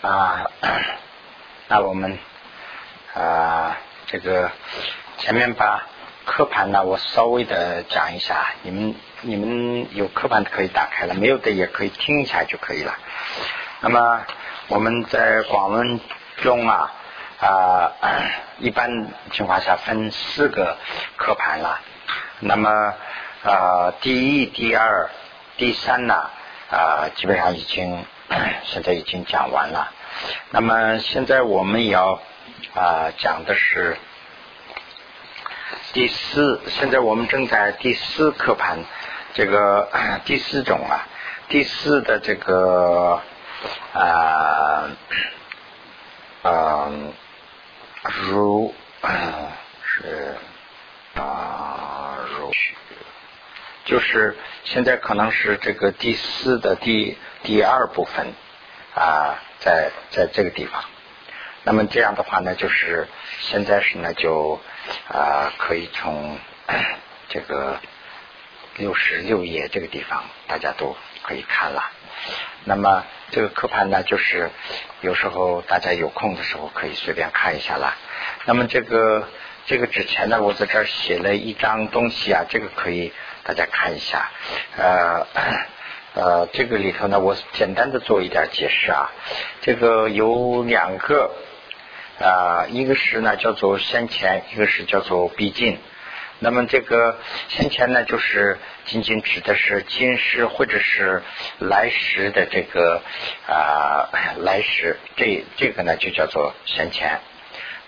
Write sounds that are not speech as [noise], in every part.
啊，那我们啊，这个前面把课盘呢，我稍微的讲一下，你们你们有课盘可以打开了，没有的也可以听一下就可以了。那么我们在广文中啊啊，一般情况下分四个课盘了。那么啊，第一、第二、第三呢啊，基本上已经。[clears throat] 现在已经讲完了，那么现在我们要啊讲的是第四，现在我们正在第四课盘，这个 [clears throat] 第四种啊，第四的这个啊嗯如是啊就是现在可能是这个第四的第。第二部分啊，在在这个地方，那么这样的话呢，就是现在是呢，就啊可以从 [coughs] 这个六十六页这个地方，大家都可以看了。那么这个课盘呢，就是有时候大家有空的时候可以随便看一下啦。那么这个这个之前呢，我在这儿写了一张东西啊，这个可以大家看一下，呃。呃，这个里头呢，我简单的做一点解释啊。这个有两个啊，一个是呢叫做先前，一个是叫做逼近。那么这个先前呢，就是仅仅指的是今世或者是来时的这个啊来时，这这个呢就叫做先前。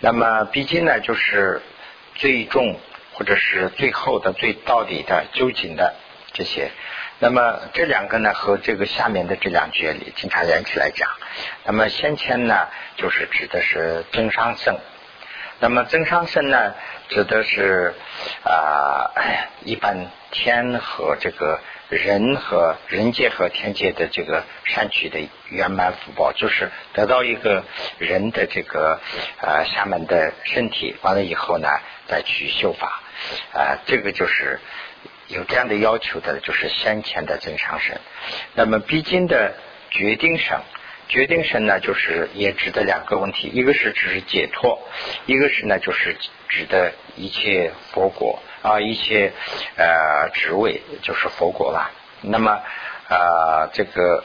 那么逼近呢，就是最终或者是最后的、最到底的、究竟的这些。那么这两个呢，和这个下面的这两句里经常连起来讲。那么先前呢，就是指的是增上圣。那么增上圣呢，指的是啊，一般天和这个人和人界和天界的这个善取的圆满福报，就是得到一个人的这个呃下面的身体，完了以后呢，再去修法啊，这个就是。有这样的要求的，就是先前的增上神。那么逼近的决定神，决定神呢，就是也指的两个问题，一个是指解脱，一个是呢，就是指的一切佛果啊，一切呃职位就是佛果了。那么啊，这个。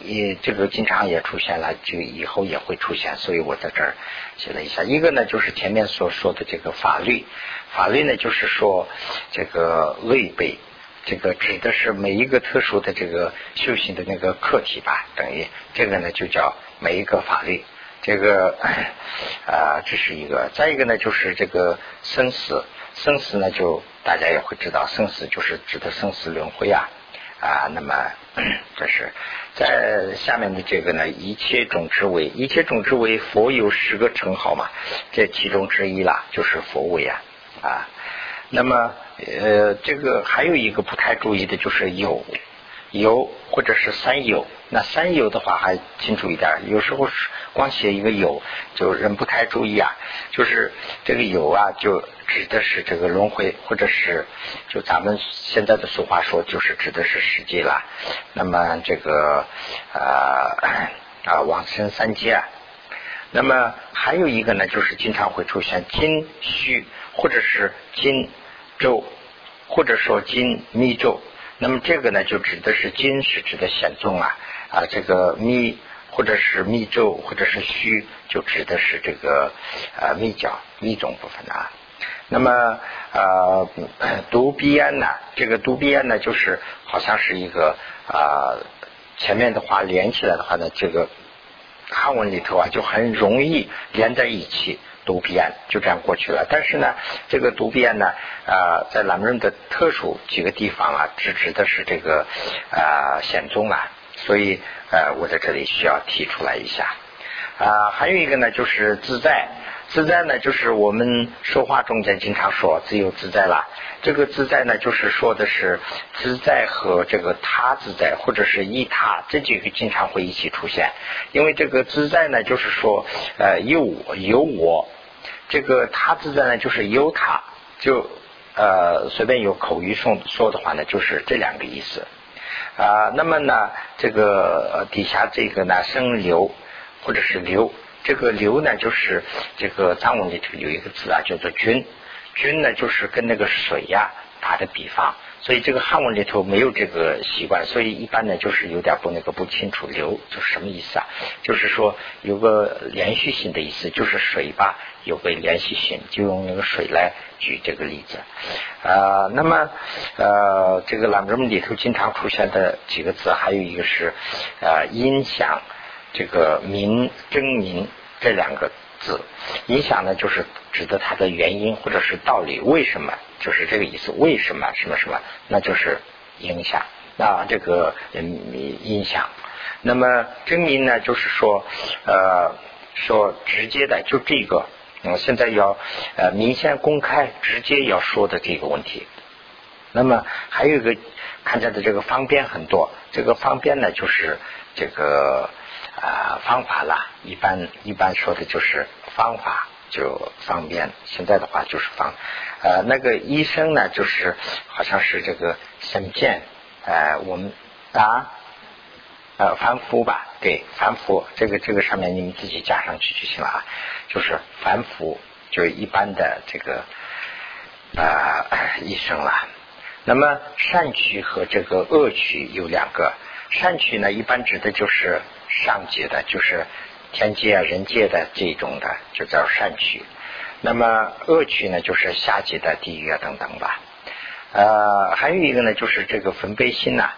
也这个经常也出现了，就以后也会出现，所以我在这儿写了一下。一个呢，就是前面所说的这个法律，法律呢就是说这个类备，这个指的是每一个特殊的这个修行的那个课题吧，等于这个呢就叫每一个法律。这个啊，这是一个。再一个呢，就是这个生死，生死呢就大家也会知道，生死就是指的生死轮回啊。啊，那么 [clears throat] 这是在下面的这个呢，一切种之为一切种之为佛有十个称号嘛，这其中之一啦，就是佛为啊啊。那么呃，这个还有一个不太注意的就是有有或者是三有，那三有的话还清楚一点，有时候是光写一个有，就人不太注意啊，就是这个有啊就。指的是这个轮回，或者是就咱们现在的俗话说，就是指的是世界了。那么这个啊啊往生三界。那么还有一个呢，就是经常会出现金虚，或者是金咒，或者说金密咒。那么这个呢，就指的是金是指的显宗啊啊，这个密或者是密咒，或者是虚，就指的是这个啊密教密宗部分啊。那么呃，[clears throat] 读鼻烟呢？这个读鼻烟呢，就是好像是一个啊，前面的话连起来的话呢，这个汉文里头啊就很容易连在一起读鼻烟，就这样过去了。但是呢，这个读鼻烟呢啊，在朗润的特殊几个地方啊，只指的是这个啊显宗啊，所以呃，我在这里需要提出来一下啊。还有一个呢，就是自在。自在呢，就是我们说话中间经常说自由自在了。这个自在呢，就是说的是自在和这个他自在，或者是一他这几个经常会一起出现。因为这个自在呢，就是说呃有我有我，这个他自在呢，就是由他，就呃随便有口语说说的话呢，就是这两个意思。啊，那么呢，这个底下这个呢生流或者是流，这个流呢就是这个藏文里头有一个字啊叫做君君呢就是跟那个水呀打的比方。所以这个汉文里头没有这个习惯，所以一般呢就是有点不那个不清楚。流就什么意思啊？就是说有个连续性的意思，就是水吧有个连续性，就用那个水来举这个例子。啊，那么呃这个朗文里头经常出现的几个字，还有一个是呃音响，这个明真明这两个字，音响呢就是指的它的原因或者是道理，为什么？就是这个意思，为什么什么什么？那就是影响啊，这个嗯影响。那么真名呢，就是说呃，说直接的，就这个，嗯，现在要呃明显公开、直接要说的这个问题。那么还有一个看见的这个方便很多，这个方便呢，就是这个啊方法啦。一般一般说的就是方法。就方便，现在的话就是方，呃，那个医生呢，就是好像是这个神剑，呃，我们啊，呃，凡夫吧，对，凡夫，这个这个上面你们自己加上去就行了啊，就是凡夫，就是一般的这个啊医生了。那么善取和这个恶取有两个，善取呢，一般指的就是上界的，就是。天界啊，人界的这种的就叫善趣，那么恶趣呢，就是下界的地狱啊等等吧。呃，还有一个呢，就是这个分贝心呐，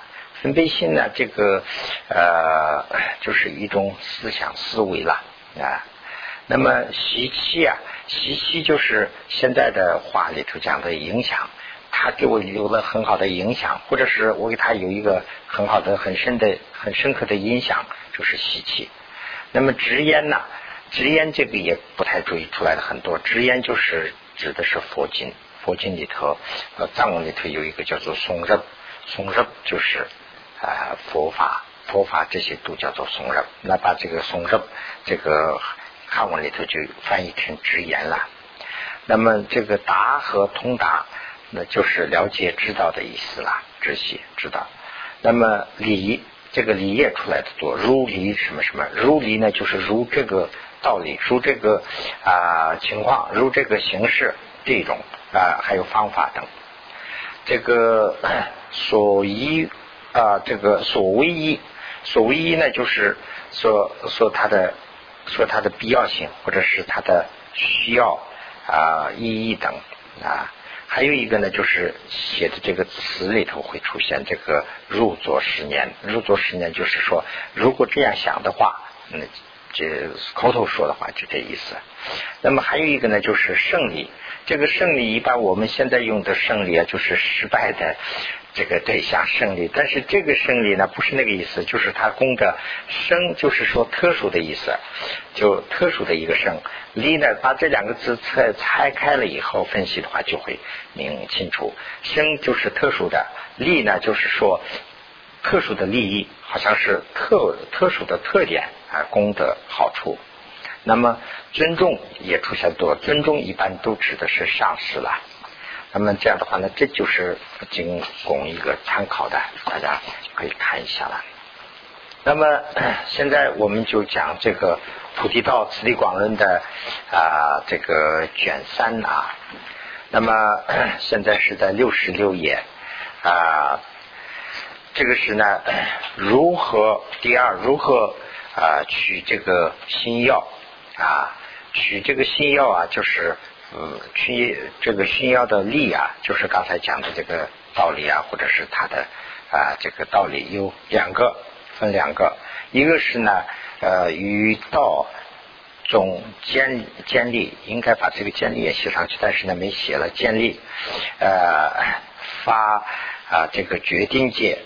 分贝心呢，这个呃，就是一种思想思维了啊。那么习气啊，习气就是现在的话里头讲的影响，他给我留了很好的影响，或者是我给他有一个很好的、很深的、很深刻的影响，就是习气。那么直言呢？直言这个也不太注意出来的很多。直言就是指的是佛经，佛经里头呃藏文里头有一个叫做松日，松日就是啊佛法，佛法这些都叫做松日。那把这个松日这个汉文里头就翻译成直言了。那么这个达和通达，那就是了解知道的意思了，知悉知道。那么理。这个理也出来的多，如理什么什么，如理呢，就是如这个道理，如这个啊情况，如这个形式这种啊，还有方法等。这个所依啊，这个所谓依，所谓依呢，就是说说它的说它的必要性，或者是它的需要啊意义等啊。还有一个呢，就是写的这个词里头会出现这个入座十年，入座十年就是说，如果这样想的话，那这口头说的话就这意思。那么还有一个呢，就是胜利。这个胜利一般我们现在用的胜利啊，就是失败的。这个对象胜利，但是这个胜利呢不是那个意思，就是它功的生，就是说特殊的意思，就特殊的一个胜利呢，把这两个字拆拆开了以后分析的话，就会明清楚。生就是特殊的，利呢就是说特殊的利益，好像是特特殊的特点啊，功德好处。那么尊重也出现多，尊重一般都指的是上司了。那么这样的话呢，这就是仅供一个参考的，大家可以看一下了。那么现在我们就讲这个《菩提道次第广论》的啊这个卷三啊。那么现在是在六十六页啊，这个是呢如何第二如何啊取这个新药啊取这个新药啊就是。嗯，去这个心药的力啊，就是刚才讲的这个道理啊，或者是它的啊这个道理有两个，分两个，一个是呢呃与道总建建立，应该把这个建立也写上去，但是呢没写了建立呃发啊这个决定界。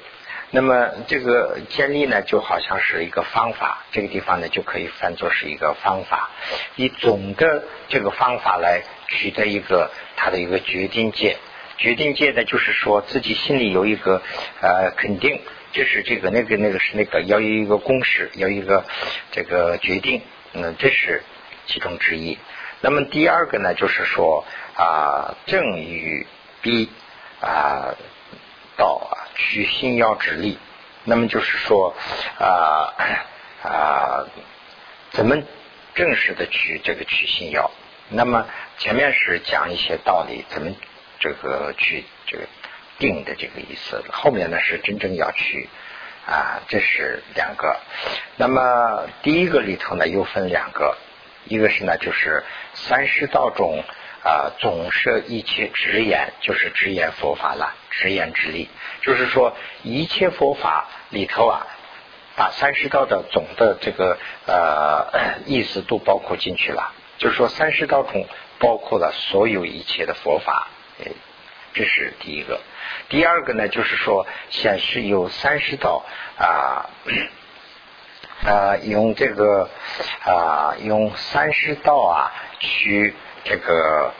那么这个建立呢，就好像是一个方法，这个地方呢就可以翻作是一个方法，以总的这个方法来取得一个它的一个决定界。决定界呢，就是说自己心里有一个呃肯定，这是这个那个那个是那个要有一个公式，要一个这个决定，嗯，这是其中之一。那么第二个呢，就是说啊正与逼啊。道啊，取心要之力那么就是说啊啊，怎么正式的去这个取心要？那么前面是讲一些道理，怎么这个去这个定的这个意思。后面呢是真正要去啊，这是两个。那么第一个里头呢又分两个，一个是呢就是三十道中。啊，总摄一切直言，就是直言佛法了。直言之力，就是说一切佛法里头啊，把三十道的总的这个呃意思都包括进去了。就是说三十道中包括了所有一切的佛法，这是第一个。第二个呢，就是说显示有三十道啊啊，用这个啊用三十道啊去。这个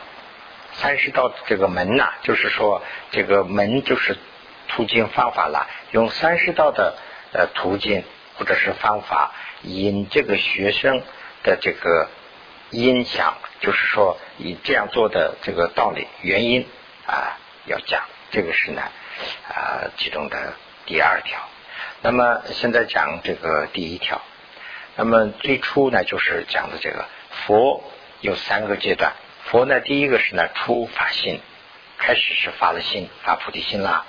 三十道这个门呐，就是说这个门就是途径方法了。用三十道的呃途径或者是方法，引这个学生的这个音响，就是说以这样做的这个道理原因啊，要讲这个是呢啊其中的第二条。那么现在讲这个第一条，那么最初呢就是讲的这个佛。有三个阶段，佛呢，第一个是呢初发心，开始是发了心，发菩提心啦。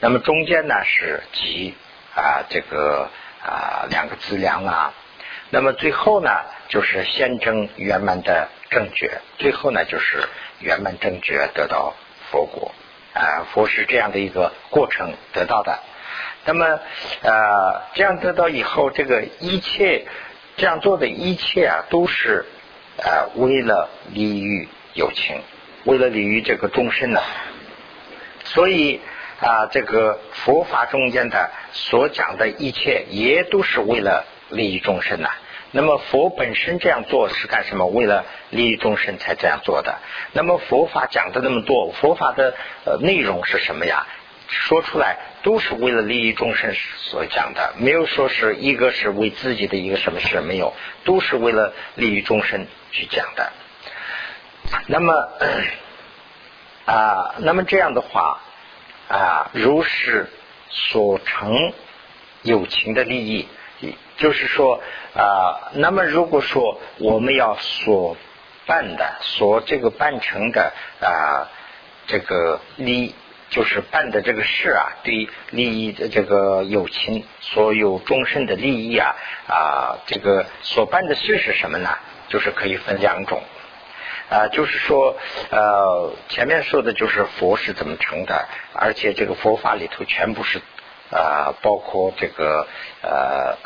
那么中间呢是集啊这个啊两个资粮啊。那么最后呢就是先证圆满的正觉，最后呢就是圆满正觉得到佛果啊。佛是这样的一个过程得到的。那么呃这样得到以后，这个一切这样做的一切啊都是。啊，为了利于友情，为了利于这个众生呢，所以啊，这个佛法中间的所讲的一切，也都是为了利益众生呐。那么佛本身这样做是干什么？为了利益众生才这样做的。那么佛法讲的那么多，佛法的呃内容是什么呀？说出来都是为了利益众生所讲的，没有说是一个是为自己的一个什么事，没有，都是为了利益众生。去讲的，那么 [clears throat] 啊，那么这样的话啊，如是所成友情的利益，就是说啊，那么如果说我们要所办的、所这个办成的啊，这个利益，就是办的这个事啊，对利益的这个友情，所有终身的利益啊啊，这个所办的事是什么呢？就是可以分两种，啊，就是说，呃，前面说的就是佛是怎么成的，而且这个佛法里头全部是啊，包括这个呃，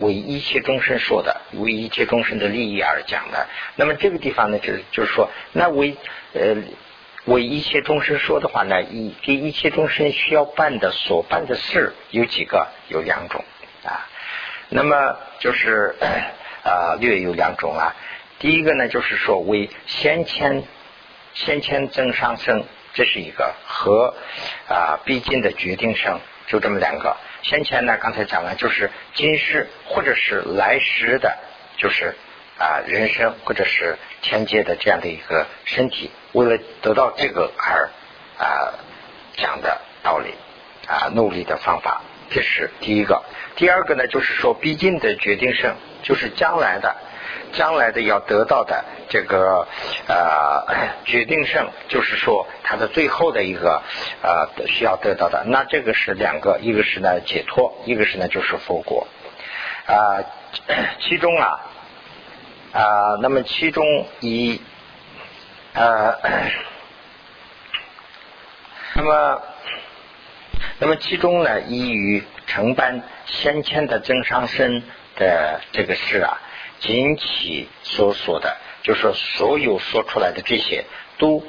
为一切众生说的，为一切众生的利益而讲的。那么这个地方呢，就是就是说，那为呃为一切众生说的话呢，一给一切众生需要办的所办的事有几个？有两种啊。那么就是。啊，略有两种啊。第一个呢，就是说为先前先前增上生，这是一个和啊必经的决定生，就这么两个。先前呢，刚才讲了，就是今世或者是来时的，就是啊人生或者是天界的这样的一个身体，为了得到这个而啊讲的道理啊努力的方法，这是第一个。第二个呢，就是说毕竟的决定胜。就是将来的，将来的要得到的这个呃决定胜，就是说它的最后的一个呃需要得到的，那这个是两个，一个是呢解脱，一个是呢就是佛果啊。其中啊啊，那么其中以呃，那么那么其中呢，依于承办先前的增上身。的这个事啊，仅其所说的，就是所有说出来的这些，都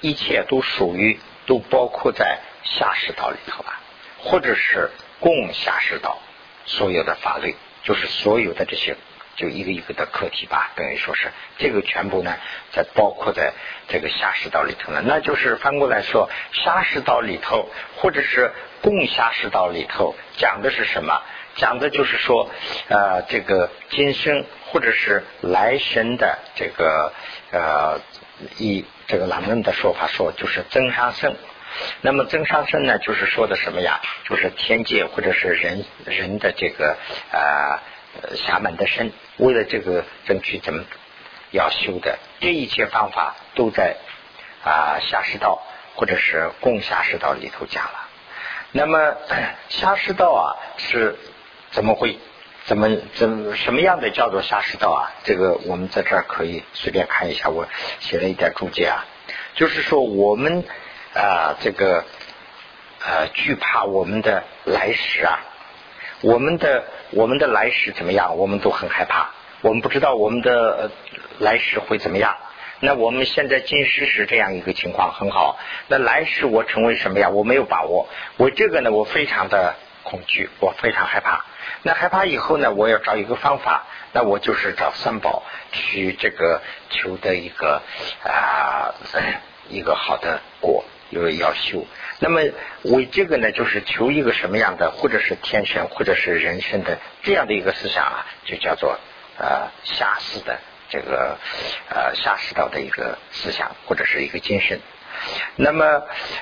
一切都属于，都包括在下士道里头了，或者是共下士道所有的法律，就是所有的这些，就一个一个的课题吧，等于说是这个全部呢，在包括在这个下士道里头了。那就是翻过来说，下士道里头，或者是共下士道里头，讲的是什么？讲的就是说，呃，这个今生或者是来生的这个呃，以这个朗人的说法说，就是增上生。那么增上身呢，就是说的什么呀？就是天界或者是人人的这个呃侠门的身，为了这个争取怎么要修的，这一切方法都在啊下士道或者是共下士道里头讲了。那么 [clears throat] 下士道啊是怎么会？怎么怎什么样的叫做下士道啊？这个我们在这儿可以随便看一下，我写了一点注解啊。就是说我们啊这个呃惧怕我们的来时啊，我们的我们的来时怎么样？我们都很害怕，我们不知道我们的来时会怎么样。那我们现在今世是这样一个情况很好，那来世我成为什么呀？我没有把握，我这个呢我非常的恐惧，我非常害怕。那害怕以后呢？我要找一个方法，那我就是找三宝去这个求的一个啊一个好的果，因为要修。那么为这个呢，就是求一个什么样的，或者是天神，或者是人生的这样的一个思想啊，就叫做呃下士的这个呃下士道的一个思想，或者是一个精神。那么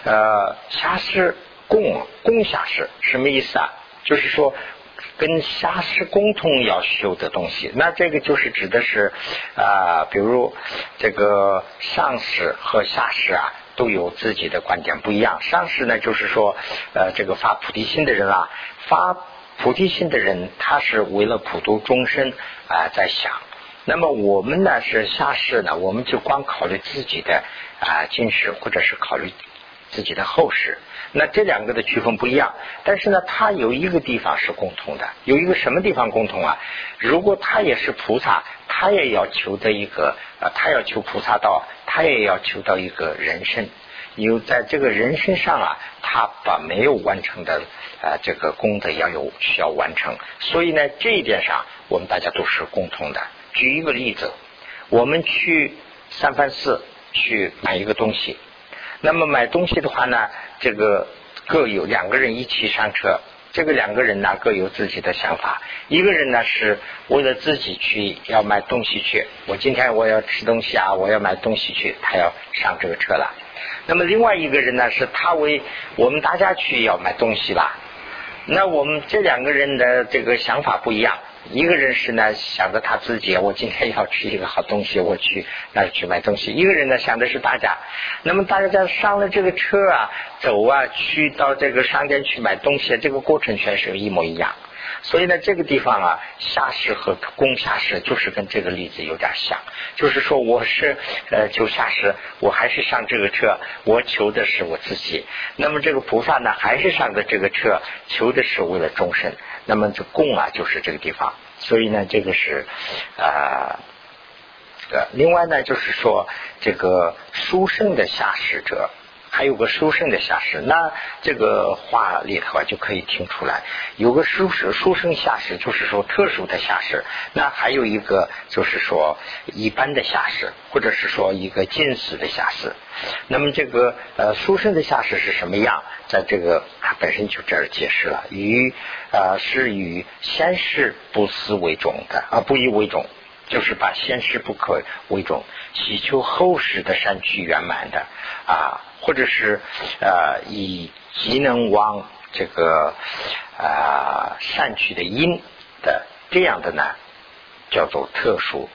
呃下士共共下士什么意思啊？就是说。跟下士共同要修的东西，那这个就是指的是啊，比如这个上士和下士啊，都有自己的观点不一样。上士呢，就是说呃，这个发菩提心的人啊，发菩提心的人，他是为了普度众生啊在想。那么我们呢是下士呢，我们就光考虑自己的啊今世，或者是考虑自己的后世。那这两个的区分不一样，但是呢，它有一个地方是共同的，有一个什么地方共同啊？如果他也是菩萨，他也要求的一个，呃，他要求菩萨道，他也要求到一个人身，有在这个人身上啊，他把没有完成的啊这个功德要有需要完成，所以呢，这一点上我们大家都是共同的。举一个例子，我们去三藩寺去买一个东西。那么买东西的话呢，这个各有两个人一起上车，这个两个人呢各有自己的想法。一个人呢是为了自己去要买东西去，我今天我要吃东西啊，我要买东西去，他要上这个车了。那么另外一个人呢是他为我们大家去要买东西了。那我们这两个人的这个想法不一样。一个人是呢想着他自己，我今天要吃一个好东西，我去那去买东西。一个人呢想的是大家。那么大家在上了这个车啊，走啊，去到这个商店去买东西，这个过程全是一模一样。所以呢，这个地方啊，下士和攻下士就是跟这个例子有点像，就是说我是呃求下士，我还是上这个车，我求的是我自己。那么这个菩萨呢，还是上的这个车，求的是为了众生。那么这供啊，就是这个地方。所以呢，这个是啊，呃，另外呢，就是说这个书生的下士者。还有个书生的下士，那这个话里头啊就可以听出来，有个书生书生下士，就是说特殊的下士。那还有一个就是说一般的下士，或者是说一个近似的下士。那么这个呃书生的下士是什么样？在这个他本身就这儿解释了，与呃是以先世不思为种的啊，不以为种，就是把先世不可为种，祈求后世的善趣圆满的啊。或者是呃以极能往这个啊善取的因的这样的呢，叫做特殊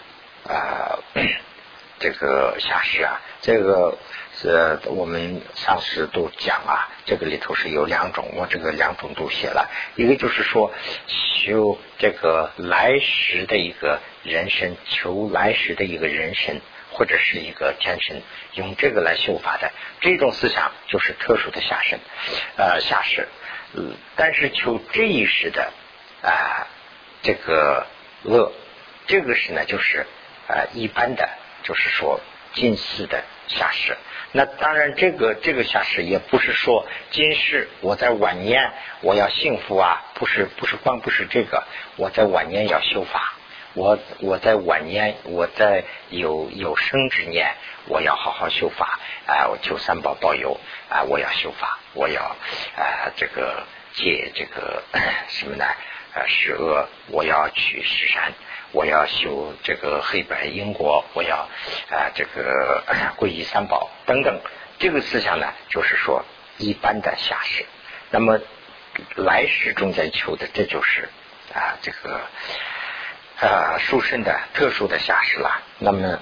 啊 [clears throat] 这个下士啊，这个呃我们上次都讲啊，这个里头是有两种，我这个两种都写了，一个就是说修这个来时的一个人生，求来时的一个人生。或者是一个天神用这个来修法的这种思想，就是特殊的下身，呃下士。嗯，但是求这一世的啊这个恶，这个是呢就是啊一般的，就是说近似的下士。那当然，这个这个下士也不是说今世我在晚年我要幸福啊，不是不是光不是这个，我在晚年要修法。我我在晚年，我在有有生之年，我要好好修法啊！我求三宝保佑啊！我要修法，我要啊这个戒这个什么呢？啊十恶，我要去十善，我要修这个黑白因果，我要啊这个皈依三宝等等。这个思想呢，就是说一般的下士。那么来世中间求的，这就是啊这个啊殊胜的特殊的下士了。那么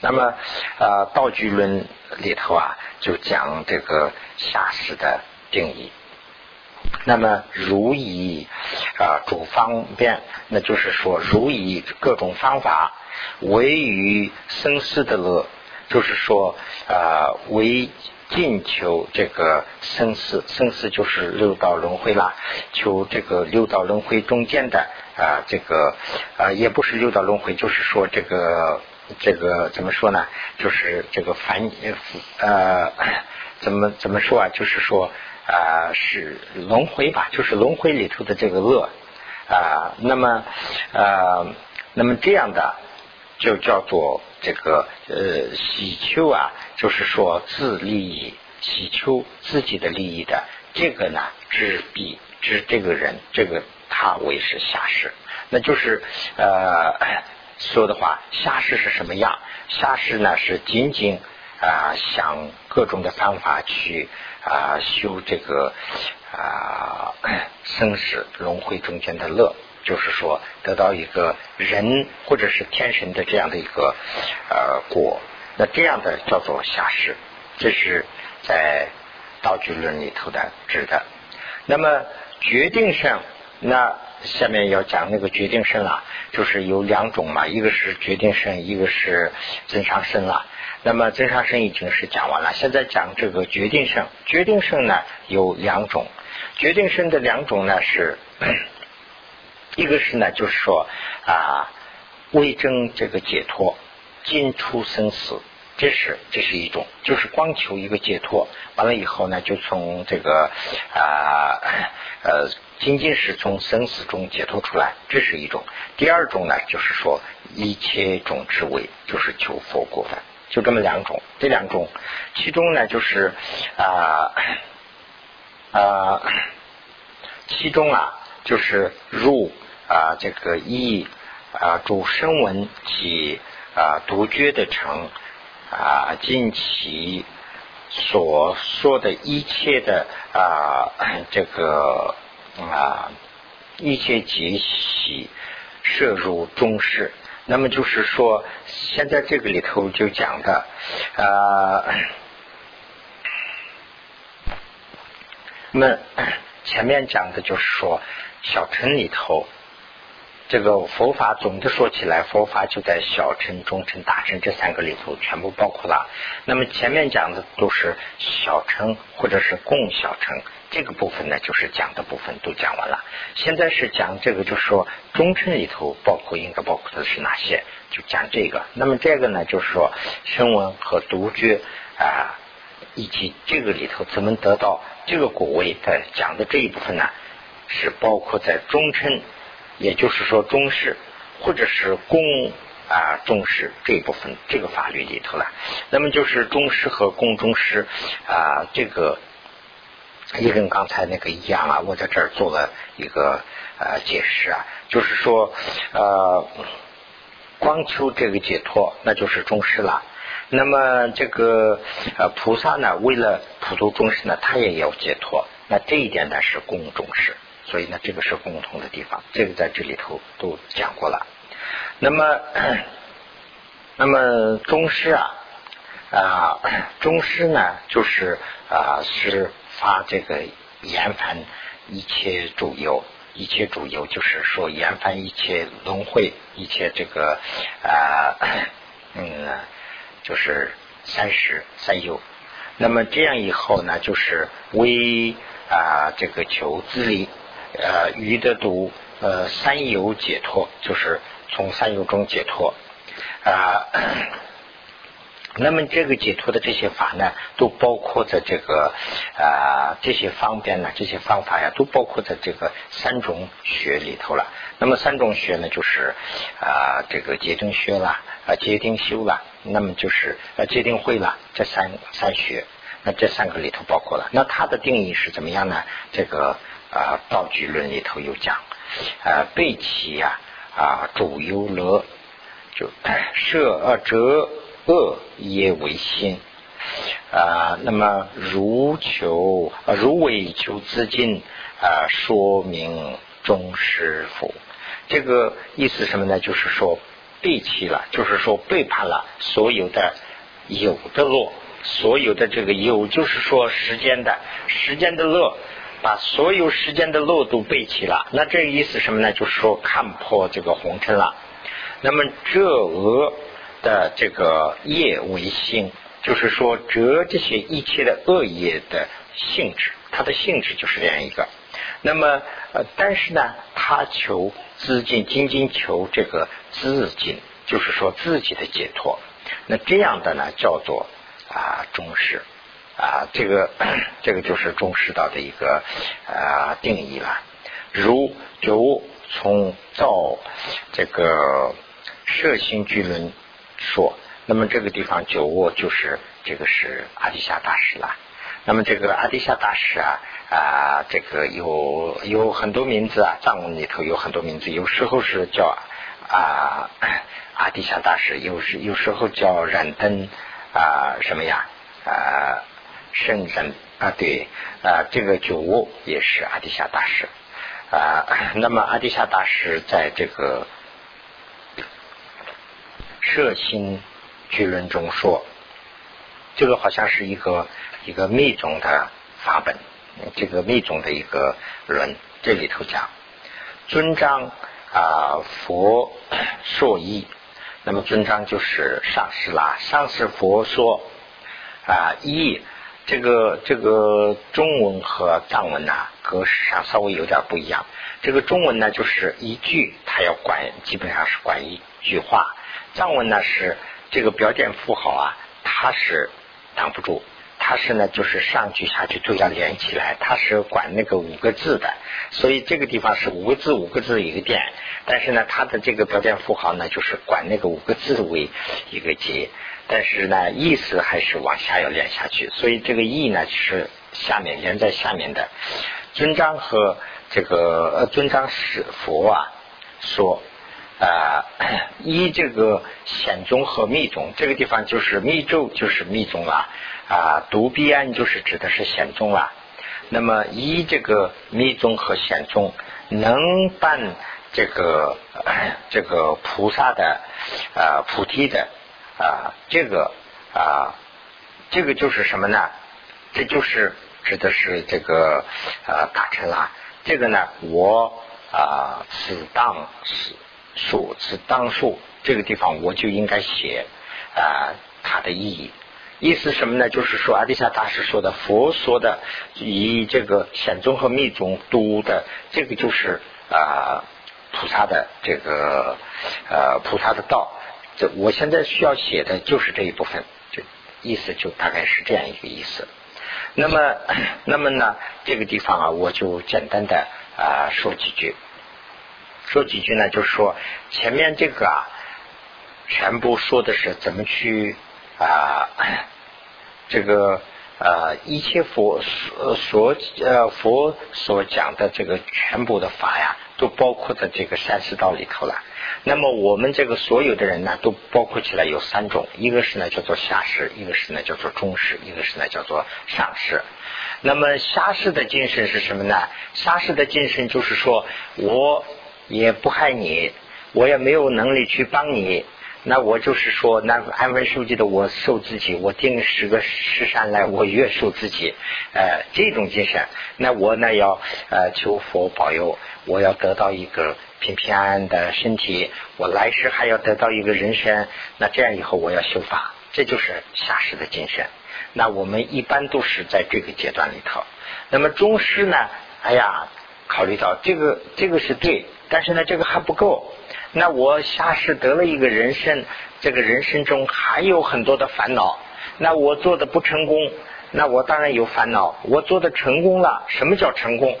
那么啊道具论里头啊就讲这个下士的定义。那么如以啊主方便，那就是说如以各种方法为于生死的乐，就是说啊为尽求这个生死，生死就是六道轮回啦，求这个六道轮回中间的啊这个啊也不是六道轮回，就是说这个这个怎么说呢？就是这个凡呃怎么怎么说啊？就是说。啊，是轮回吧？就是轮回里头的这个恶啊。那么，呃，那么这样的就叫做这个呃喜求啊，就是说自利益，喜求自己的利益的这个呢，知彼知这个人，这个他为是下士。那就是呃说的话，下士是什么样？下士呢是仅仅啊想各种的方法去。啊，修这个啊生死轮回中间的乐，就是说得到一个人或者是天神的这样的一个呃果，那这样的叫做下士，这是在道具论里头的指的。那么决定上，那下面要讲那个决定生了，就是有两种嘛，一个是决定生，一个是增上生了。那么增上生已经是讲完了，现在讲这个决定生。决定生呢有两种，决定生的两种呢是，[coughs] 一个是呢就是说啊，为争这个解脱，尽出生死，这是这是一种，就是光求一个解脱，完了以后呢就从这个啊呃仅仅是从生死中解脱出来，这是一种。第二种呢就是说一切种智为，就是求佛果的。就这么两种，这两种，其中呢就是啊啊，其中啊就是入啊这个意啊主声闻及啊独觉的成啊近期所说的一切的啊这个啊一切结习摄入中式。那么就是说，现在这个里头就讲的，呃，那前面讲的就是说，小乘里头，这个佛法总的说起来，佛法就在小乘、中乘、大乘这三个里头全部包括了。那么前面讲的都是小乘或者是共小乘。这个部分呢，就是讲的部分都讲完了。现在是讲这个，就是说中称里头包括应该包括的是哪些？就讲这个。那么这个呢，就是说声闻和独觉啊，以及这个里头怎么得到这个果位的讲的这一部分呢，是包括在中称，也就是说中士或者是公啊中士这一部分这个法律里头了。那么就是中士和公中士啊这个。也跟刚才那个一样啊，我在这儿做了一个呃解释啊，就是说呃，光求这个解脱，那就是中士了。那么这个呃菩萨呢，为了普度众生呢，他也要解脱。那这一点呢是公中士，所以呢这个是共同的地方，这个在这里头都讲过了。那么 [clears throat] 那么中师啊啊 [clears throat] 中师呢，就是啊是。发这个延繁一切主由，一切主由就是说延繁一切轮回，一切这个啊 [clears throat] 嗯，就是三十三有。那么这样以后呢，就是为啊这个求自利，呃余的毒呃三有解脱，就是从三有中解脱啊。[coughs] 那么这个解脱的这些法呢，都包括在这个啊这些方便呢，这些方法呀，都包括在这个三种学里头了。那么三种学呢，就是啊这个结定学啦，啊戒定修啦，那么就是啊戒定会啦，这三三学，那这三个里头包括了。那它的定义是怎么样呢？这个啊道具论里头有讲，啊背起呀啊主忧乐就舍而折。恶也为心啊，那么如求啊，如为求资金啊，说明忠师傅。这个意思什么呢？就是说背弃了，就是说背叛了所有的有的乐，所有的这个有，就是说时间的时间的乐，把所有时间的乐都背弃了。那这个意思什么呢？就是说看破这个红尘了。那么这恶的这个业为性。就是说，折这些一切的恶业的性质，它的性质就是这样一个。那么，呃，但是呢，他求自尽，仅仅求这个自尽，就是说自己的解脱。那这样的呢，叫做啊中士啊，这个这个就是中士道的一个啊定义了。如就从造这个摄心巨轮说。那么这个地方九卧就是这个是阿底夏大师了。那么这个阿底夏大师啊啊，这个有有很多名字啊，藏文里头有很多名字，有时候是叫啊阿底夏大师，有时有时候叫燃灯啊什么呀啊圣人啊对啊这个九卧也是阿底夏大师啊。那么阿底夏大师在这个摄心。巨论中说，这个好像是一个一个密宗的法本，这个密宗的一个论，这里头讲尊章啊佛说义，那么尊章就是上师啦，上师佛说啊义，这个这个中文和藏文呐格式上稍微有点不一样，这个中文呢就是一句，它要管基本上是管一句话，藏文呢是。这个标点符号啊，它是挡不住，它是呢，就是上句下句都要连起来，它是管那个五个字的，所以这个地方是五个字五个字一个点，但是呢，它的这个标点符号呢，就是管那个五个字为一个节，但是呢，意思还是往下要连下去，所以这个意呢是下面连在下面的。尊章和这个呃尊章是佛啊说。啊，[coughs] 依这个显宗和密宗，这个地方就是密咒，就是密宗了啊。独臂安就是指的是显宗了。那么依这个密宗和显宗，能办这个 [coughs] 这个菩萨的啊菩提的啊，这个啊，这个就是什么呢？这就是指的是这个啊大臣啦。这个呢，我啊此当是。数此当数，这个地方我就应该写啊它的意义。意思什么呢？就是说阿底夏大师说的佛说的以这个显宗和密宗读的这个就是啊菩萨的这个呃菩萨的道。这我现在需要写的就是这一部分，就意思就大概是这样一个意思。那么那么呢这个地方啊我就简单的啊说几句。说几句呢？就是说前面这个啊，全部说的是怎么去啊，这个呃一切佛所呃佛所讲的这个全部的法呀，都包括在这个三世道里头了。那么我们这个所有的人呢，都包括起来有三种，一个是呢叫做下士，一个是呢叫做中士，一个是呢叫做上士。那么下士的精神是什么呢？下士的精神就是说我。也不害你，我也没有能力去帮你。那我就是说，那安分守己的我受自己，我定十个十善来，我约束自己。呃，这种精神，那我呢要呃求佛保佑，我要得到一个平平安安的身体，我来世还要得到一个人生。那这样以后我要修法，这就是下士的精神。那我们一般都是在这个阶段里头。那么中师呢？哎呀，考虑到这个，这个是对。但是呢，这个还不够。那我下世得了一个人生，这个人生中还有很多的烦恼。那我做的不成功，那我当然有烦恼。我做的成功了，什么叫成功？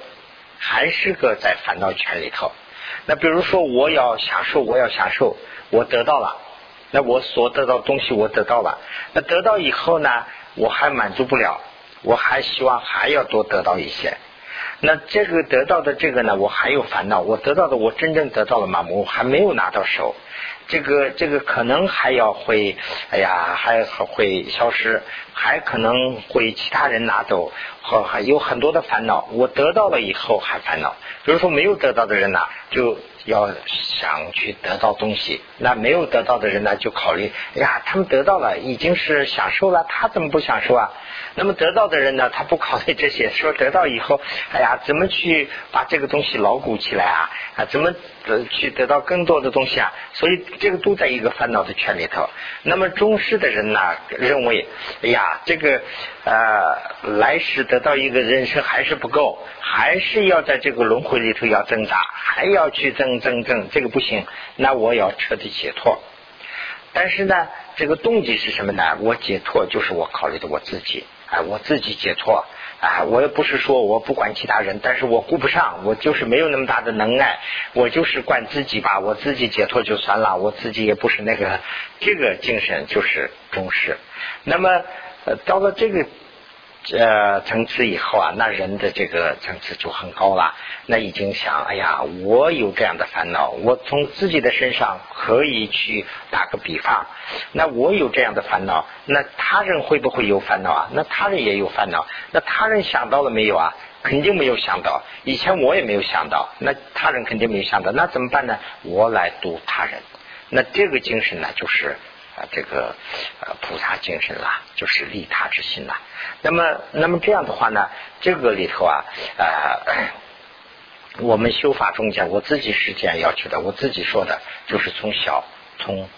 还是个在烦恼圈里头。那比如说，我要享受，我要享受，我得到了，那我所得到东西我得到了。那得到以后呢，我还满足不了，我还希望还要多得到一些。那这个得到的这个呢，我还有烦恼。我得到的，我真正得到了吗？我还没有拿到手。这个这个可能还要会，哎呀，还会消失，还可能会其他人拿走，和还有很多的烦恼。我得到了以后还烦恼。比如说没有得到的人呢，就要想去得到东西；那没有得到的人呢，就考虑，哎呀，他们得到了，已经是享受了，他怎么不享受啊？那么得到的人呢，他不考虑这些，说得到以后，哎呀，怎么去把这个东西牢固起来啊？啊，怎么去得到更多的东西啊？所以这个都在一个烦恼的圈里头。那么中世的人呢，认为，哎呀，这个呃，来世得到一个人生还是不够，还是要在这个轮回里头要挣扎，还要去挣挣挣，这个不行。那我要彻底解脱。但是呢，这个动机是什么呢？我解脱就是我考虑的我自己。哎，我自己解脱，啊，我也不是说我不管其他人，但是我顾不上，我就是没有那么大的能耐，我就是管自己吧，我自己解脱就算了，我自己也不是那个，这个精神就是重视。那么，到了这个。呃，层次以后啊，那人的这个层次就很高了。那已经想，哎呀，我有这样的烦恼，我从自己的身上可以去打个比方。那我有这样的烦恼，那他人会不会有烦恼啊？那他人也有烦恼，那他人想到了没有啊？肯定没有想到，以前我也没有想到，那他人肯定没有想到，那怎么办呢？我来度他人，那这个精神呢，就是。这个呃菩萨精神啦，就是利他之心啦。那么，那么这样的话呢，这个里头啊，呃，我们修法中间，我自己是这样要求的，我自己说的，就是从小从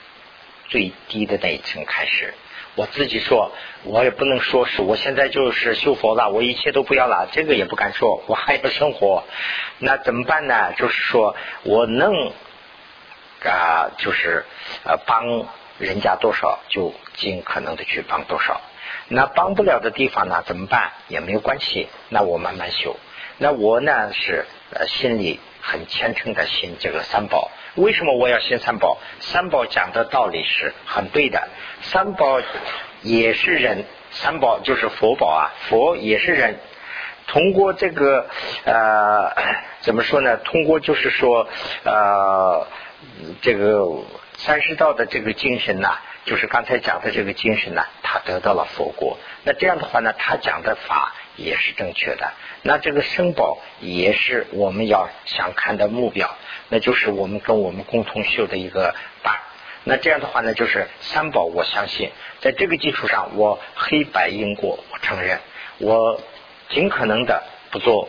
最低的那一层开始。我自己说，我也不能说是我现在就是修佛了，我一切都不要了，这个也不敢说，我还要生活。那怎么办呢？就是说我能啊，就是呃帮。人家多少就尽可能的去帮多少，那帮不了的地方呢？怎么办？也没有关系，那我慢慢修。那我呢是呃心里很虔诚的信这个三宝。为什么我要信三宝？三宝讲的道理是很对的。三宝也是人，三宝就是佛宝啊，佛也是人。通过这个呃怎么说呢？通过就是说呃这个。三世道的这个精神呢，就是刚才讲的这个精神呢，他得到了佛果。那这样的话呢，他讲的法也是正确的。那这个生宝也是我们要想看的目标，那就是我们跟我们共同修的一个伴。那这样的话呢，就是三宝，我相信在这个基础上，我黑白因果我承认，我尽可能的不做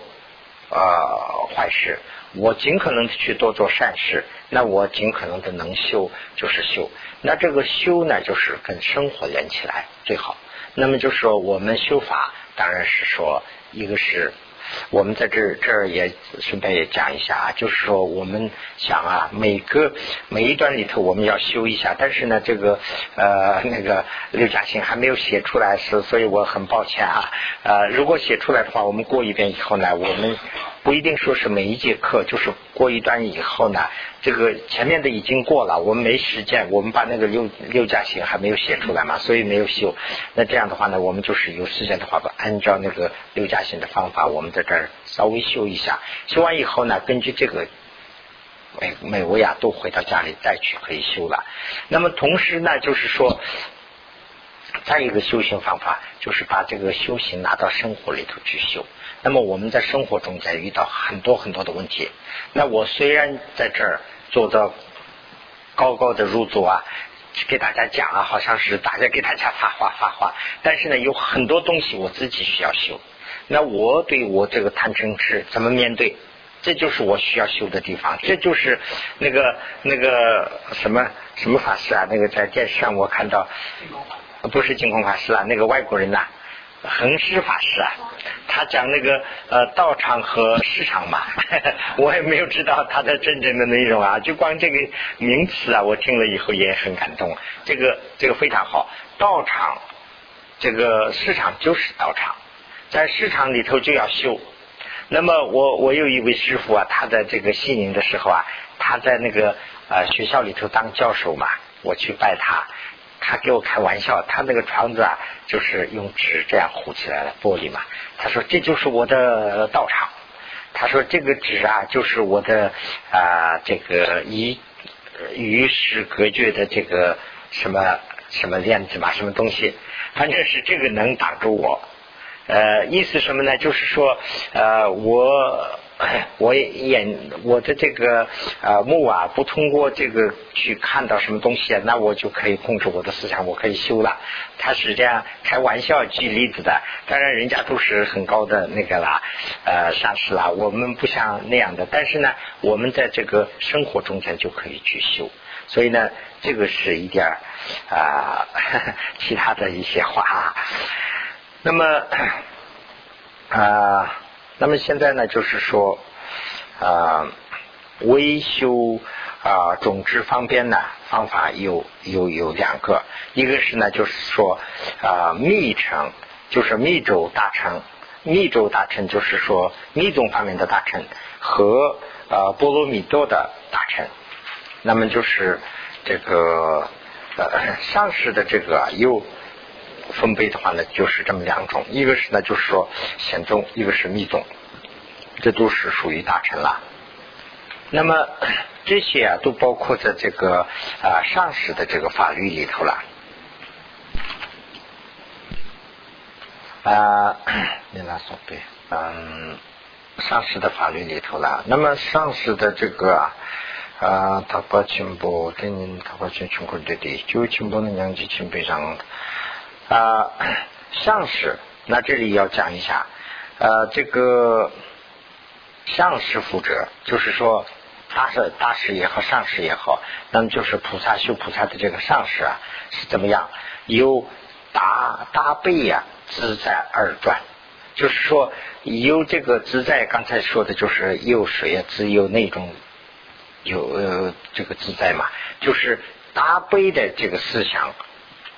呃坏事。我尽可能的去多做善事，那我尽可能的能修就是修。那这个修呢，就是跟生活连起来最好。那么就是说，我们修法当然是说，一个是。我们在这这儿也顺便也讲一下啊，就是说我们想啊，每个每一段里头我们要修一下，但是呢，这个呃那个刘嘉欣还没有写出来，是所以我很抱歉啊。呃，如果写出来的话，我们过一遍以后呢，我们不一定说是每一节课，就是过一段以后呢。这个前面的已经过了，我们没时间，我们把那个六六加行还没有写出来嘛，所以没有修。那这样的话呢，我们就是有时间的话，按照那个六加行的方法，我们在这儿稍微修一下。修完以后呢，根据这个每每位啊都回到家里再去可以修了。那么同时呢，就是说，再一个修行方法，就是把这个修行拿到生活里头去修。那么我们在生活中在遇到很多很多的问题。那我虽然在这儿。做到高高的入座啊，给大家讲啊，好像是大家给大家发话发话，但是呢，有很多东西我自己需要修。那我对我这个贪嗔痴怎么面对？这就是我需要修的地方。这就是那个那个什么什么法师啊？那个在电视上我看到，不是净空法师啊，那个外国人呐。恒师法师啊，他讲那个呃道场和市场嘛，[laughs] 我也没有知道他的真正的内容啊，就光这个名词啊，我听了以后也很感动。这个这个非常好，道场这个市场就是道场，在市场里头就要修。那么我我有一位师傅啊，他在这个西宁的时候啊，他在那个呃学校里头当教授嘛，我去拜他。他给我开玩笑，他那个窗子啊，就是用纸这样糊起来的玻璃嘛。他说这就是我的道场。他说这个纸啊，就是我的啊这个与与世隔绝的这个什么什么链子嘛，什么东西，反正是这个能挡住我。呃，意思什么呢？就是说，呃，我。我眼我的这个呃目啊，不通过这个去看到什么东西啊，那我就可以控制我的思想，我可以修了。他是这样开玩笑举例子的，当然人家都是很高的那个啦，呃，上师啦。我们不像那样的，但是呢，我们在这个生活中间就可以去修。所以呢，这个是一点啊，[laughs] 其他的一些话。那么啊。那么现在呢，就是说啊，维修啊种植方面呢，方法有有有两个，一个是呢，就是说啊密乘，就是密州大乘，密州大乘就是说密宗方面的大乘和啊波罗蜜多的大乘，那么就是这个呃上师的这个有。分贝的话呢，就是这么两种，一个是呢，就是说显宗，一个是密宗，这都是属于大乘了。那么 [clears throat] 这些啊，都包括在这个啊上师的这个法律里头了。啊，你来说对，嗯，上师的法律里头了。那么上师的这个啊，啊他把全部给您，他把全全国的地，就全部的两级清北上。啊，上师，那这里要讲一下，呃，这个上师负责，就是说大师、大师也好，上师也好，那么就是菩萨修菩萨的这个上师啊，是怎么样？有大大悲呀，自在而转，就是说有这个自在，刚才说的就是有水啊，只有那种有呃这个自在嘛，就是大悲的这个思想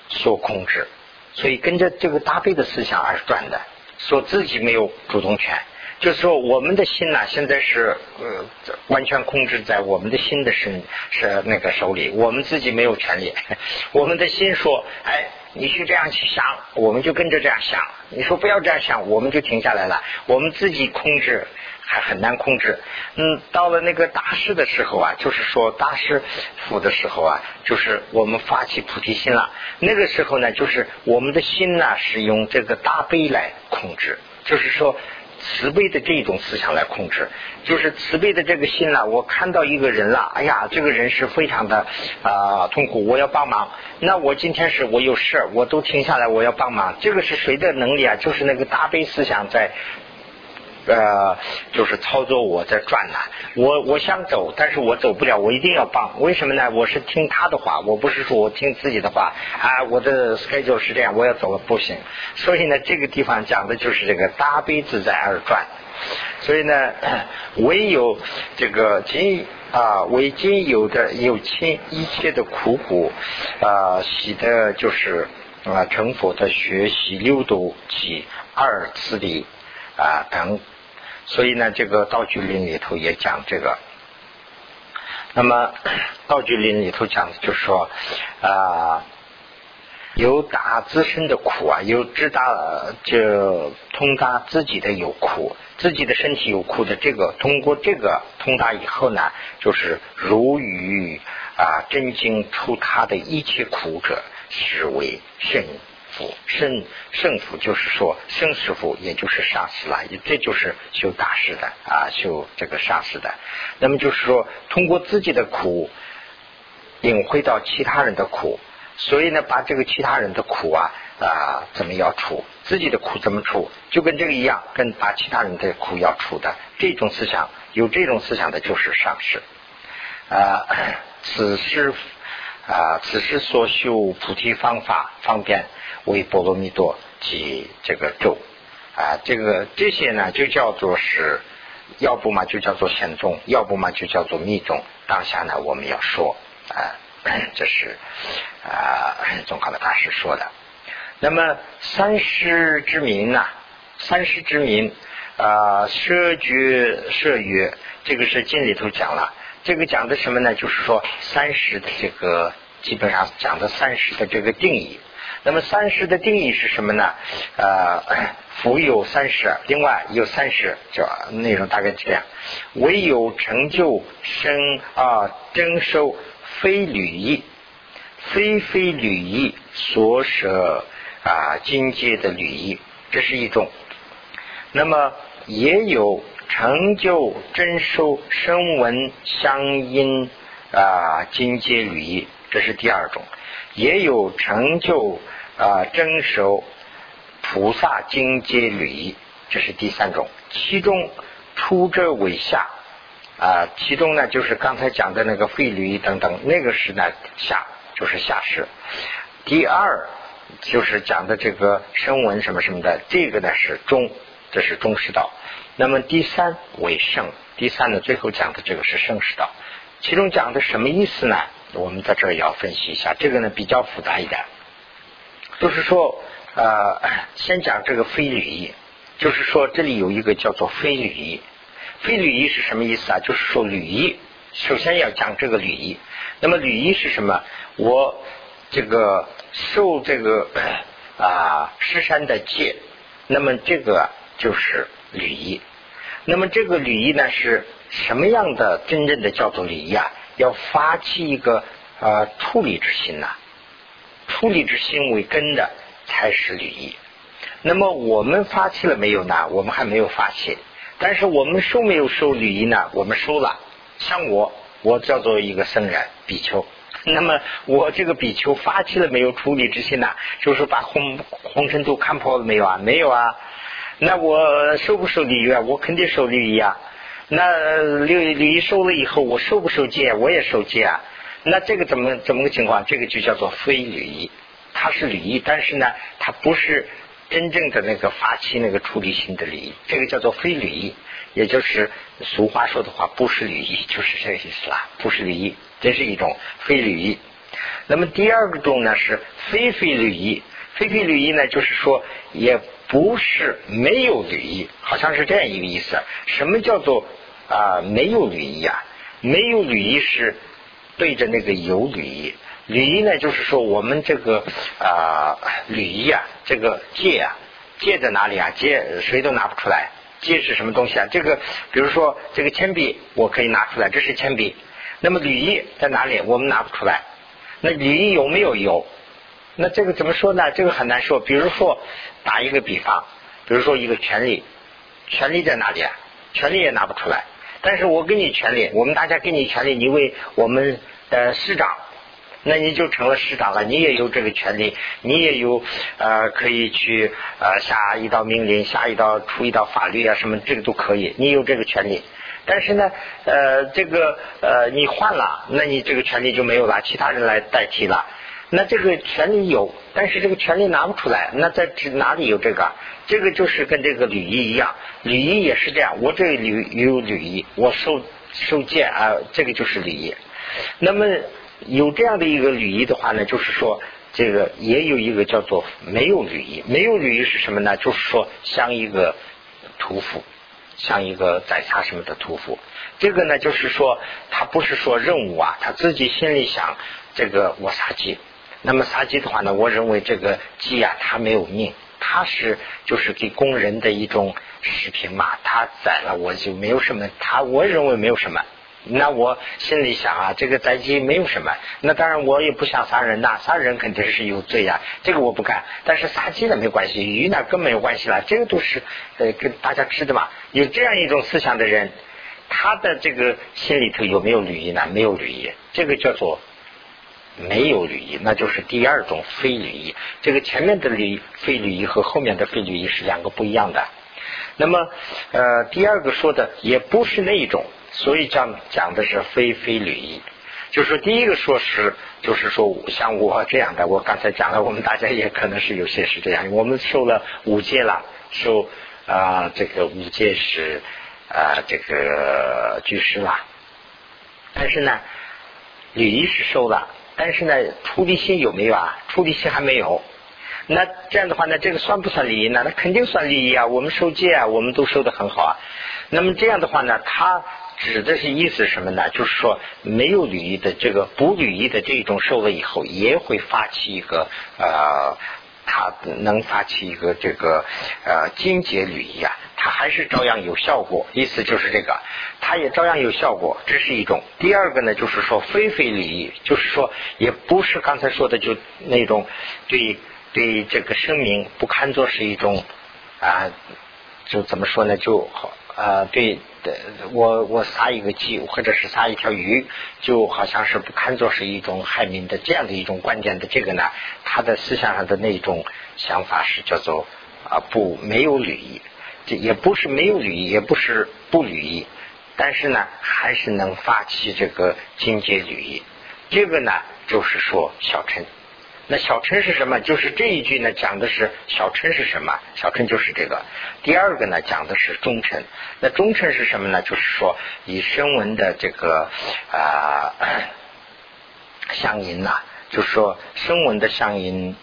所控制。所以跟着这个大悲的思想而转的，说自己没有主动权，就是说我们的心呢，现在是呃完全控制在我们的心的身是那个手里，我们自己没有权利。[laughs] 我们的心说，哎，你去这样去想，我们就跟着这样想；你说不要这样想，我们就停下来了。我们自己控制。还很难控制，嗯，到了那个大师的时候啊，就是说大师府的时候啊，就是我们发起菩提心了。那个时候呢，就是我们的心呢是用这个大悲来控制，就是说慈悲的这种思想来控制，就是慈悲的这个心了。我看到一个人了，哎呀，这个人是非常的啊痛苦，我要帮忙。那我今天是我有事我都停下来，我要帮忙。这个是谁的能力啊？就是那个大悲思想在。呃，就是操作我在转呢，我我想走，但是我走不了，我一定要帮，为什么呢？我是听他的话，我不是说我听自己的话啊，我的 schedule 是这样，我要走了不行。所以呢，这个地方讲的就是这个大悲自在而转。所以呢，[clears throat] 唯有这个仅啊，为仅有的有亲一切的苦苦啊，喜的就是啊成佛的学习六度及二次的啊等。所以呢，这个道具林里头也讲这个。那么道具林里头讲的就是说啊，有达自身的苦啊，有知达就通达自己的有苦，自己的身体有苦的这个，通过这个通达以后呢，就是如于啊真经出他的一切苦者，是为圣圣圣父就是说圣师傅，也就是上师了，这就是修大师的啊，修这个上师的。那么就是说，通过自己的苦，领会到其他人的苦，所以呢，把这个其他人的苦啊啊怎么要除，自己的苦怎么除，就跟这个一样，跟把其他人的苦要除的这种思想，有这种思想的就是上师 [coughs] 啊。此时啊，此时所修菩提方法方便。为波罗蜜多及这个咒啊，这个这些呢就叫做是，要不嘛就叫做显宗，要不嘛就叫做密宗。当下呢我们要说啊，[coughs] 这是啊 [coughs] 宗考的大师说的。那么三师之名呐，三师之名啊，舍觉舍约，这个是经里头讲了。这个讲的什么呢？就是说三师的这个基本上讲的三十的这个定义。那么三十的定义是什么呢？呃，福有三十，另外有三十，叫内容大概这样：唯有成就生啊，征收非履意，非非履意所舍啊境界的履意，这是一种。那么也有成就征收声闻相应啊境界履意，这是第二种。也有成就。啊，征收菩萨经阶履，这是第三种。其中出者为下啊，其中呢就是刚才讲的那个废履等等，那个是呢下，就是下士。第二就是讲的这个声闻什么什么的，这个呢是中，这是中士道。那么第三为圣，第三呢最后讲的这个是圣士道。其中讲的什么意思呢？我们在这儿也要分析一下，这个呢比较复杂一点。就是说，呃，先讲这个非礼仪，就是说这里有一个叫做非礼仪。非礼仪是什么意思啊？就是说礼仪，首先要讲这个礼仪。那么礼仪是什么？我这个受这个啊施山的戒，那么这个就是礼仪。那么这个礼仪呢是什么样的？真正的叫做礼仪啊？要发起一个呃处理之心呐。处理之心为根的才是礼仪。那么我们发起了没有呢？我们还没有发起。但是我们收没有收礼仪呢？我们收了。像我，我叫做一个僧人比丘。那么我这个比丘发起了没有处理之心呢？就是把红红尘都看破了没有啊？没有啊。那我收不收礼仪啊？我肯定收礼仪啊。那礼礼仪收了以后，我收不收戒？我也收戒啊。那这个怎么怎么个情况？这个就叫做非礼仪，它是礼仪，但是呢，它不是真正的那个法器那个处理性的礼仪，这个叫做非礼仪，也就是俗话说的话，不是礼仪，就是这个意思啦，不是礼仪，这是一种非礼仪。那么第二个种呢是非非礼仪，非非礼仪呢就是说也不是没有履仪，好像是这样一个意思。什么叫做啊没有履仪啊？没有履仪是。对着那个有履仪，履仪呢，就是说我们这个啊履仪啊，这个戒啊，戒在哪里啊？戒谁都拿不出来。戒是什么东西啊？这个比如说这个铅笔，我可以拿出来，这是铅笔。那么履仪在哪里？我们拿不出来。那履仪有没有有？那这个怎么说呢？这个很难说。比如说打一个比方，比如说一个权利，权利在哪里啊？权利也拿不出来。但是我给你权利，我们大家给你权利，你为我们的师长，那你就成了师长了，你也有这个权利，你也有呃可以去呃下一道命令，下一道出一道法律啊什么，这个都可以，你有这个权利。但是呢，呃，这个呃你换了，那你这个权利就没有了，其他人来代替了。那这个权利有，但是这个权利拿不出来。那在哪里有这个？这个就是跟这个礼仪一样，礼仪也是这样。我这里有礼仪，我受受戒啊，这个就是礼仪。那么有这样的一个礼仪的话呢，就是说这个也有一个叫做没有礼仪。没有礼仪是什么呢？就是说像一个屠夫，像一个宰杀什么的屠夫。这个呢，就是说他不是说任务啊，他自己心里想这个我杀鸡。那么杀鸡的话呢，我认为这个鸡呀，它没有命，它是就是给工人的一种食品嘛。它宰了我就没有什么，它我认为没有什么。那我心里想啊，这个宰鸡没有什么。那当然我也不想杀人呐，杀人肯定是有罪呀，这个我不干。但是杀鸡呢没关系，鱼呢更没有关系了，这个都是呃跟大家吃的嘛。有这样一种思想的人，他的这个心里头有没有礼仪呢？没有礼仪，这个叫做。没有礼仪，那就是第二种非礼仪。这个前面的礼非礼仪和后面的非礼仪是两个不一样的。那么，呃，第二个说的也不是那一种，所以讲讲的是非非礼仪。就是说，第一个说是，就是说像我这样的，我刚才讲了，我们大家也可能是有些是这样。我们受了五戒了，受啊这个五戒是啊这个居士了，但是呢，礼仪是受了。但是呢，出离心有没有啊？出离心还没有。那这样的话呢，这个算不算利益呢？那肯定算利益啊。我们收戒啊，我们都收的很好啊。那么这样的话呢，他指的是意思什么呢？就是说没有履历的这个不履历的这种受了以后，也会发起一个呃，他能发起一个这个呃金节履仪啊，它还是照样有效果。意思就是这个，它也照样有效果，这是一种。第二个呢，就是说非非礼仪，就是说也不是刚才说的就那种对对这个生命不看作是一种啊，就怎么说呢？就好。呃，对的，我我杀一个鸡，或者是杀一条鱼，就好像是不看作是一种害民的这样的一种观点的这个呢，他的思想上的那种想法是叫做啊不没有履仪，这也不是没有履仪，也不是不履仪，但是呢，还是能发起这个境界履仪，这个呢，就是说小乘。那小乘是什么？就是这一句呢，讲的是小乘是什么？小乘就是这个。第二个呢，讲的是忠臣。那忠臣是什么呢？就是说以声闻的这个啊相应呐，就是说声闻的相应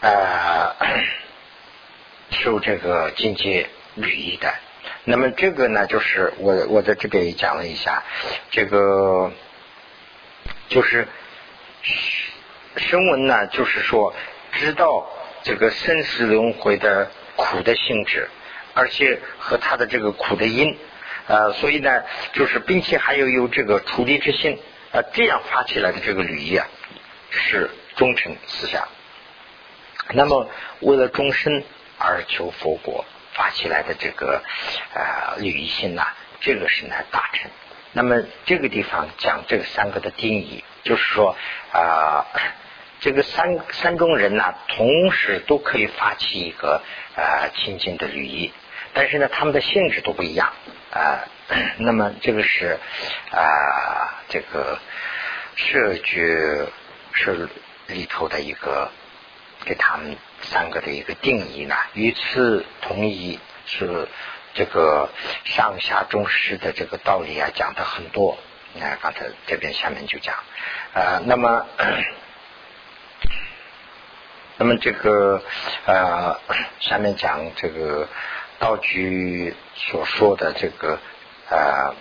啊受这个境界履仪的。那么这个呢，就是我我在这边也讲了一下，这个就是。声闻呢，就是说知道这个生死轮回的苦的性质，而且和他的这个苦的因，呃，所以呢，就是并且还有有这个处理之心，呃，这样发起来的这个履仪啊，是忠诚思想。那么为了终身而求佛果发起来的这个啊履仪心呐，这个是呢大成。那么这个地方讲这个三个的定义，就是说啊。这个三三种人呢，同时都可以发起一个呃亲近的旅仪，但是呢，他们的性质都不一样啊。[clears throat] 那么这个是啊，这个设局是里头的一个给他们三个的一个定义呢。与此同意是这个上下中师的这个道理啊，讲的很多。你看刚才这边下面就讲啊，那么。[clears throat] 那么这个呃，下面讲这个道具所说的这个啊，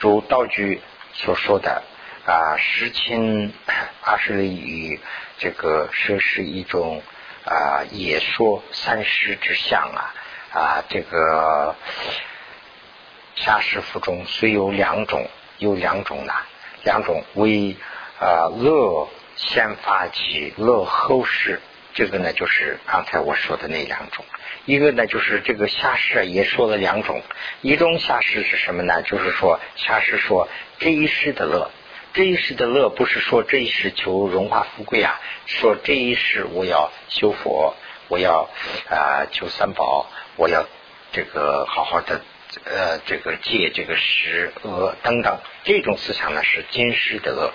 如道具所说的啊，十亲二十里与这个说是一种啊，也说三十之相啊啊，这个下士腹中虽有两种，有两种呢，两种为啊乐。先发起乐后事，这个呢就是刚才我说的那两种。一个呢就是这个下士也说了两种，一种下士是什么呢？就是说下士说这一世的乐，这一世的乐不是说这一世求荣华富贵啊，说这一世我要修佛，我要啊求三宝，我要这个好好的。呃，这个戒，这个食、恶等等，这种思想呢是今世的乐。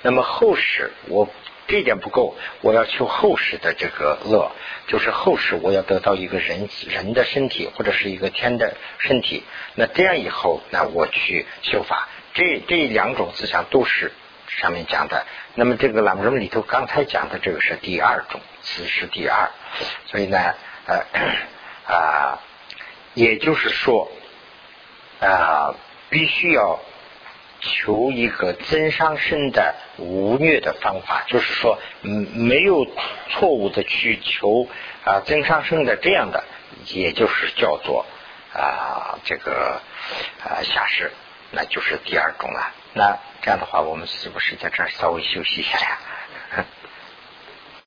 那么后世，我这点不够，我要求后世的这个恶，就是后世我要得到一个人人的身体，或者是一个天的身体。那这样以后，那我去修法，这这两种思想都是上面讲的。那么这个朗中里头刚才讲的这个是第二种，此是第二。所以呢，呃啊，也就是说。啊，必须要求一个增上身的无虐的方法，就是说，嗯，没有错误的去求啊增上身的这样的，也就是叫做啊这个啊下士，那就是第二种了。那这样的话，我们是不是在这儿稍微休息一下呀？[laughs]